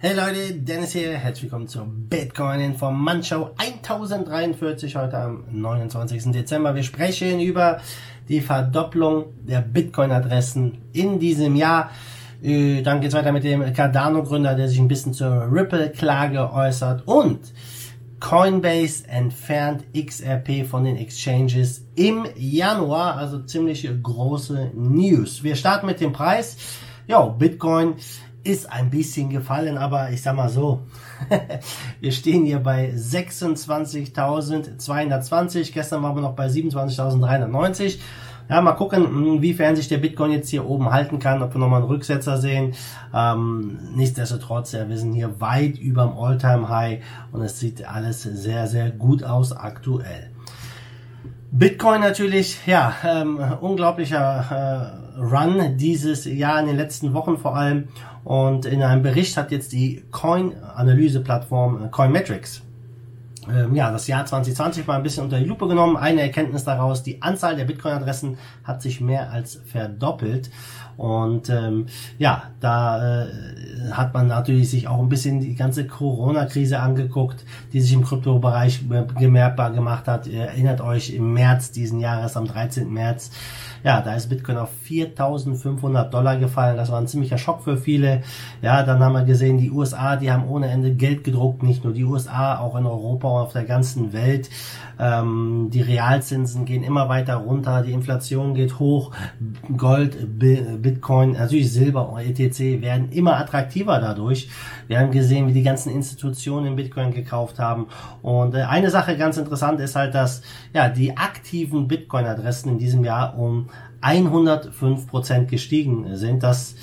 Hey Leute, Dennis hier, herzlich willkommen zur Bitcoin Informant 1043 heute am 29. Dezember. Wir sprechen über die Verdopplung der Bitcoin-Adressen in diesem Jahr. Äh, dann geht's weiter mit dem Cardano-Gründer, der sich ein bisschen zur Ripple-Klage äußert und Coinbase entfernt XRP von den Exchanges im Januar, also ziemlich große News. Wir starten mit dem Preis. Ja, Bitcoin ist ein bisschen gefallen, aber ich sag mal so, wir stehen hier bei 26.220, gestern waren wir noch bei 27.390. Ja, mal gucken, inwiefern sich der Bitcoin jetzt hier oben halten kann, ob wir nochmal einen Rücksetzer sehen. Ähm, nichtsdestotrotz, ja, wir sind hier weit über dem Alltime high und es sieht alles sehr, sehr gut aus aktuell. Bitcoin natürlich, ja, ähm, unglaublicher äh, Run dieses Jahr in den letzten Wochen vor allem. Und in einem Bericht hat jetzt die Coin-Analyse-Plattform äh, Coinmetrics ähm, ja, das Jahr 2020 mal ein bisschen unter die Lupe genommen. Eine Erkenntnis daraus, die Anzahl der Bitcoin-Adressen hat sich mehr als verdoppelt. Und ähm, ja, da äh, hat man natürlich sich auch ein bisschen die ganze Corona-Krise angeguckt, die sich im Kryptobereich bemerkbar gemacht hat. Ihr erinnert euch im März diesen Jahres, am 13. März, ja, da ist Bitcoin auf 4.500 Dollar gefallen. Das war ein ziemlicher Schock für viele. Ja, dann haben wir gesehen, die USA, die haben ohne Ende Geld gedruckt. Nicht nur die USA, auch in Europa und auf der ganzen Welt. Ähm, die Realzinsen gehen immer weiter runter. Die Inflation geht hoch. Gold, Bitcoin, natürlich Silber und ETC werden immer attraktiver dadurch. Wir haben gesehen, wie die ganzen Institutionen Bitcoin gekauft haben. Und äh, eine Sache ganz interessant ist halt, dass ja die aktiven Bitcoin-Adressen in diesem Jahr um 105 Prozent gestiegen sind. Das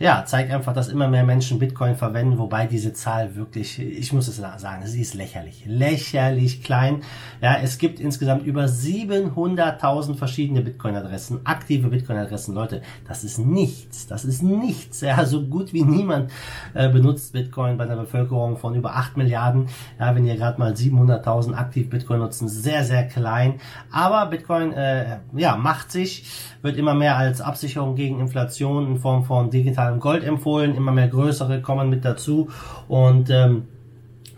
ja, zeigt einfach, dass immer mehr Menschen Bitcoin verwenden, wobei diese Zahl wirklich, ich muss es sagen, sie ist lächerlich, lächerlich klein. Ja, es gibt insgesamt über 700.000 verschiedene Bitcoin-Adressen, aktive Bitcoin-Adressen. Leute, das ist nichts, das ist nichts. Ja, so gut wie niemand äh, benutzt Bitcoin bei einer Bevölkerung von über 8 Milliarden. Ja, wenn ihr gerade mal 700.000 aktiv Bitcoin nutzen, sehr, sehr klein. Aber Bitcoin, äh, ja, macht sich, wird immer mehr als Absicherung gegen Inflation in Form von Gold empfohlen, immer mehr größere kommen mit dazu. Und ähm,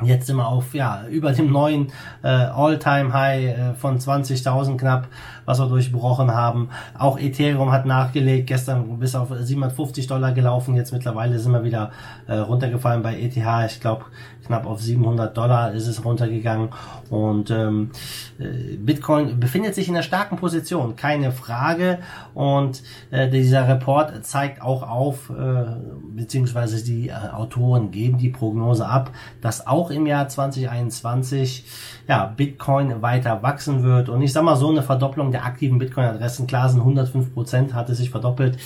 Jetzt sind wir auf ja über dem neuen äh, All-Time-High äh, von 20.000 knapp, was wir durchbrochen haben. Auch Ethereum hat nachgelegt, gestern bis auf 750 Dollar gelaufen. Jetzt mittlerweile sind wir wieder äh, runtergefallen bei ETH. Ich glaube knapp auf 700 Dollar ist es runtergegangen. Und ähm, äh, Bitcoin befindet sich in einer starken Position, keine Frage. Und äh, dieser Report zeigt auch auf, äh, beziehungsweise die äh, Autoren geben die Prognose ab, dass auch im Jahr 2021 ja, Bitcoin weiter wachsen wird. Und ich sag mal so, eine Verdopplung der aktiven Bitcoin-Adressen, klar sind 105 Prozent, hat es sich verdoppelt.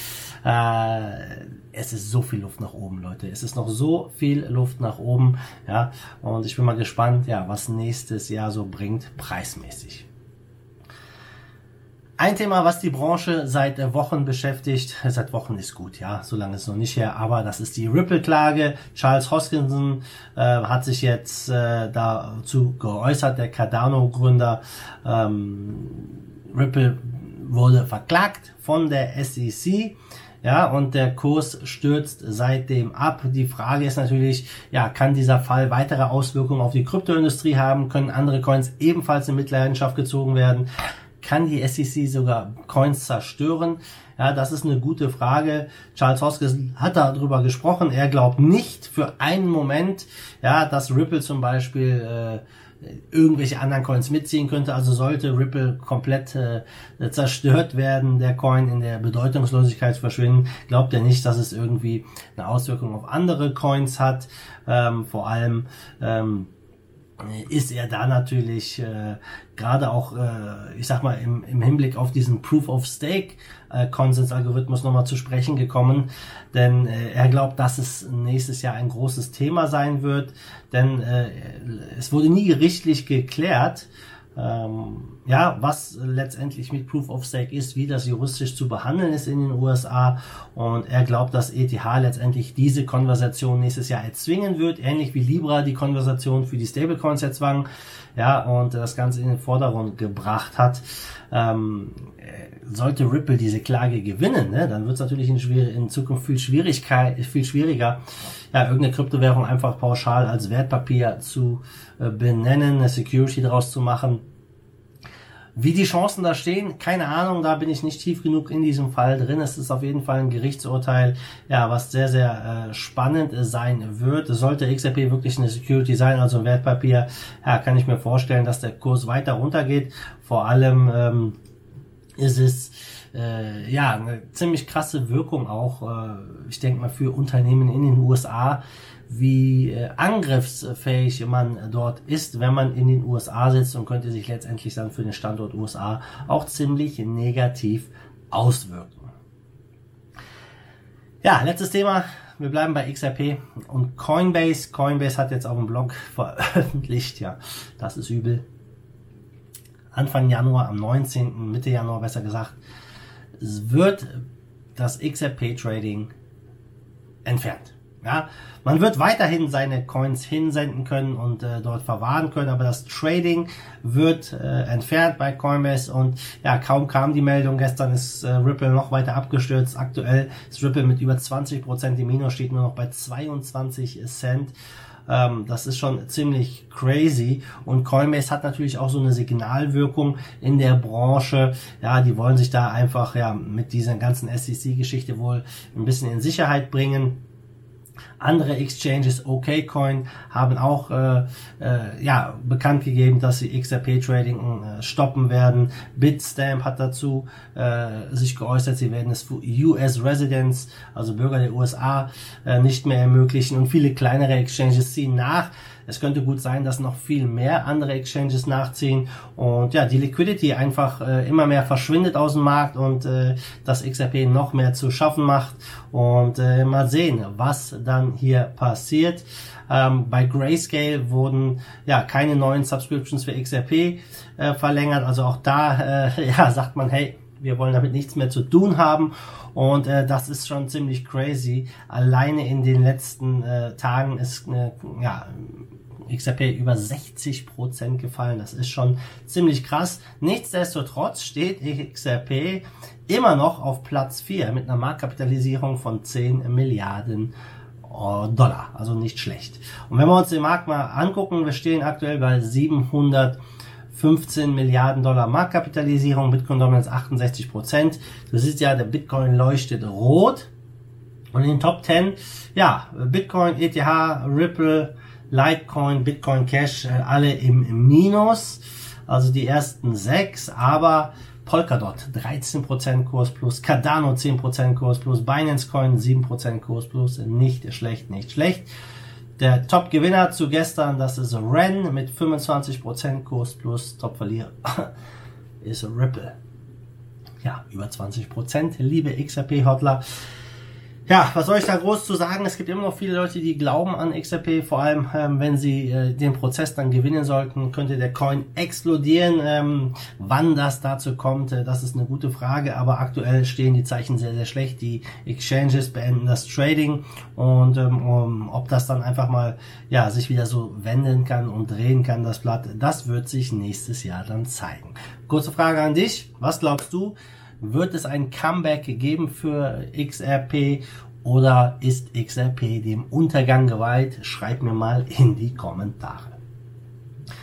Äh, es ist so viel Luft nach oben, Leute. Es ist noch so viel Luft nach oben, ja. Und ich bin mal gespannt, ja, was nächstes Jahr so bringt, preismäßig. Ein Thema, was die Branche seit Wochen beschäftigt, seit Wochen ist gut, ja, so lange ist es noch nicht her, aber das ist die Ripple-Klage. Charles Hoskinson äh, hat sich jetzt äh, dazu geäußert, der Cardano-Gründer. Ähm, Ripple wurde verklagt von der SEC ja, und der Kurs stürzt seitdem ab. Die Frage ist natürlich, ja, kann dieser Fall weitere Auswirkungen auf die Kryptoindustrie haben? Können andere Coins ebenfalls in Mitleidenschaft gezogen werden? Kann die SEC sogar Coins zerstören? Ja, das ist eine gute Frage. Charles Hoskins hat darüber gesprochen. Er glaubt nicht für einen Moment, ja, dass Ripple zum Beispiel äh, irgendwelche anderen Coins mitziehen könnte. Also sollte Ripple komplett äh, zerstört werden, der Coin in der Bedeutungslosigkeit verschwinden, glaubt er nicht, dass es irgendwie eine Auswirkung auf andere Coins hat. Ähm, vor allem ähm, ist er da natürlich äh, gerade auch, äh, ich sag mal, im, im Hinblick auf diesen Proof of Stake äh, Konsensalgorithmus nochmal zu sprechen gekommen, denn äh, er glaubt, dass es nächstes Jahr ein großes Thema sein wird, denn äh, es wurde nie gerichtlich geklärt, ähm, ja, was letztendlich mit Proof of Stake ist, wie das juristisch zu behandeln ist in den USA. Und er glaubt, dass ETH letztendlich diese Konversation nächstes Jahr erzwingen wird, ähnlich wie Libra die Konversation für die Stablecoins erzwang, ja, und das Ganze in den Vordergrund gebracht hat. Ähm, sollte Ripple diese Klage gewinnen, ne, dann wird es natürlich in, in, Zukunft viel, Schwierigkeit, viel schwieriger, ja, irgendeine Kryptowährung einfach pauschal als Wertpapier zu äh, benennen, eine Security daraus zu machen. Wie die Chancen da stehen, keine Ahnung, da bin ich nicht tief genug in diesem Fall drin. Es ist auf jeden Fall ein Gerichtsurteil, ja, was sehr, sehr äh, spannend sein wird. Sollte XRP wirklich eine Security sein, also ein Wertpapier, ja, kann ich mir vorstellen, dass der Kurs weiter runtergeht. Vor allem ähm, ist es äh, ja eine ziemlich krasse Wirkung auch, äh, ich denke mal, für Unternehmen in den USA wie äh, angriffsfähig man dort ist, wenn man in den USA sitzt und könnte sich letztendlich dann für den Standort USA auch ziemlich negativ auswirken. Ja, letztes Thema. Wir bleiben bei XRP und Coinbase. Coinbase hat jetzt auf dem Blog veröffentlicht, ja, das ist übel. Anfang Januar, am 19., Mitte Januar besser gesagt, wird das XRP Trading entfernt. Ja, man wird weiterhin seine Coins hinsenden können und äh, dort verwahren können, aber das Trading wird äh, entfernt bei Coinbase und ja, kaum kam die Meldung. Gestern ist äh, Ripple noch weiter abgestürzt. Aktuell ist Ripple mit über 20 Prozent im Minus, steht nur noch bei 22 Cent ähm, das ist schon ziemlich crazy. Und Coinbase hat natürlich auch so eine Signalwirkung in der Branche. Ja, die wollen sich da einfach ja mit dieser ganzen SEC-Geschichte wohl ein bisschen in Sicherheit bringen. Andere Exchanges, OKCoin, haben auch äh, äh, ja, bekannt gegeben, dass sie XRP-Trading äh, stoppen werden. Bitstamp hat dazu äh, sich geäußert, sie werden es für US Residents, also Bürger der USA, äh, nicht mehr ermöglichen. Und viele kleinere Exchanges ziehen nach. Es könnte gut sein, dass noch viel mehr andere Exchanges nachziehen und ja, die Liquidity einfach äh, immer mehr verschwindet aus dem Markt und äh, das XRP noch mehr zu schaffen macht und äh, mal sehen, was dann hier passiert. Ähm, bei Grayscale wurden ja keine neuen Subscriptions für XRP äh, verlängert, also auch da äh, ja, sagt man, hey, wir wollen damit nichts mehr zu tun haben. Und äh, das ist schon ziemlich crazy. Alleine in den letzten äh, Tagen ist äh, ja, XRP über 60 Prozent gefallen. Das ist schon ziemlich krass. Nichtsdestotrotz steht XRP immer noch auf Platz 4 mit einer Marktkapitalisierung von 10 Milliarden Dollar. Also nicht schlecht. Und wenn wir uns den Markt mal angucken, wir stehen aktuell bei 715 Milliarden Dollar Marktkapitalisierung, Bitcoin Dominance 68 Prozent. Du siehst ja, der Bitcoin leuchtet rot. Und in den Top 10, ja, Bitcoin, ETH, Ripple, Litecoin, Bitcoin Cash, äh, alle im Minus. Also die ersten sechs, aber Polkadot 13% Kurs plus, Cardano 10% Kurs plus, Binance Coin 7% Kurs plus, nicht schlecht, nicht schlecht. Der Top-Gewinner zu gestern, das ist Ren mit 25% Kurs plus, Top-Verlierer ist Ripple. Ja, über 20%, liebe XRP-Hodler. Ja, was soll ich da groß zu sagen? Es gibt immer noch viele Leute, die glauben an XRP, vor allem ähm, wenn sie äh, den Prozess dann gewinnen sollten, könnte der Coin explodieren. Ähm, wann das dazu kommt, äh, das ist eine gute Frage, aber aktuell stehen die Zeichen sehr, sehr schlecht. Die Exchanges beenden das Trading und ähm, um, ob das dann einfach mal ja sich wieder so wenden kann und drehen kann, das Blatt, das wird sich nächstes Jahr dann zeigen. Kurze Frage an dich, was glaubst du? Wird es ein Comeback geben für XRP oder ist XRP dem Untergang geweiht? Schreib mir mal in die Kommentare.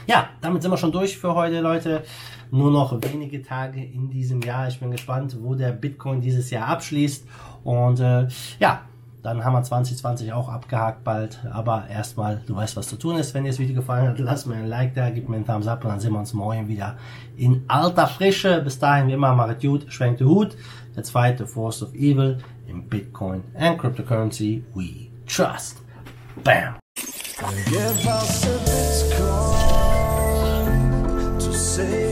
Ja, damit sind wir schon durch für heute, Leute. Nur noch wenige Tage in diesem Jahr. Ich bin gespannt, wo der Bitcoin dieses Jahr abschließt. Und äh, ja, dann haben wir 2020 auch abgehakt bald. Aber erstmal, du weißt, was zu tun ist. Wenn dir das Video gefallen hat, lass mir ein Like da, gib mir einen Thumbs up und dann sehen wir uns morgen wieder in alter Frische. Bis dahin, wie immer, machet gut, schwenkt den Hut. Der zweite Force of Evil in Bitcoin and Cryptocurrency we trust. Bam! Give us a Bitcoin to save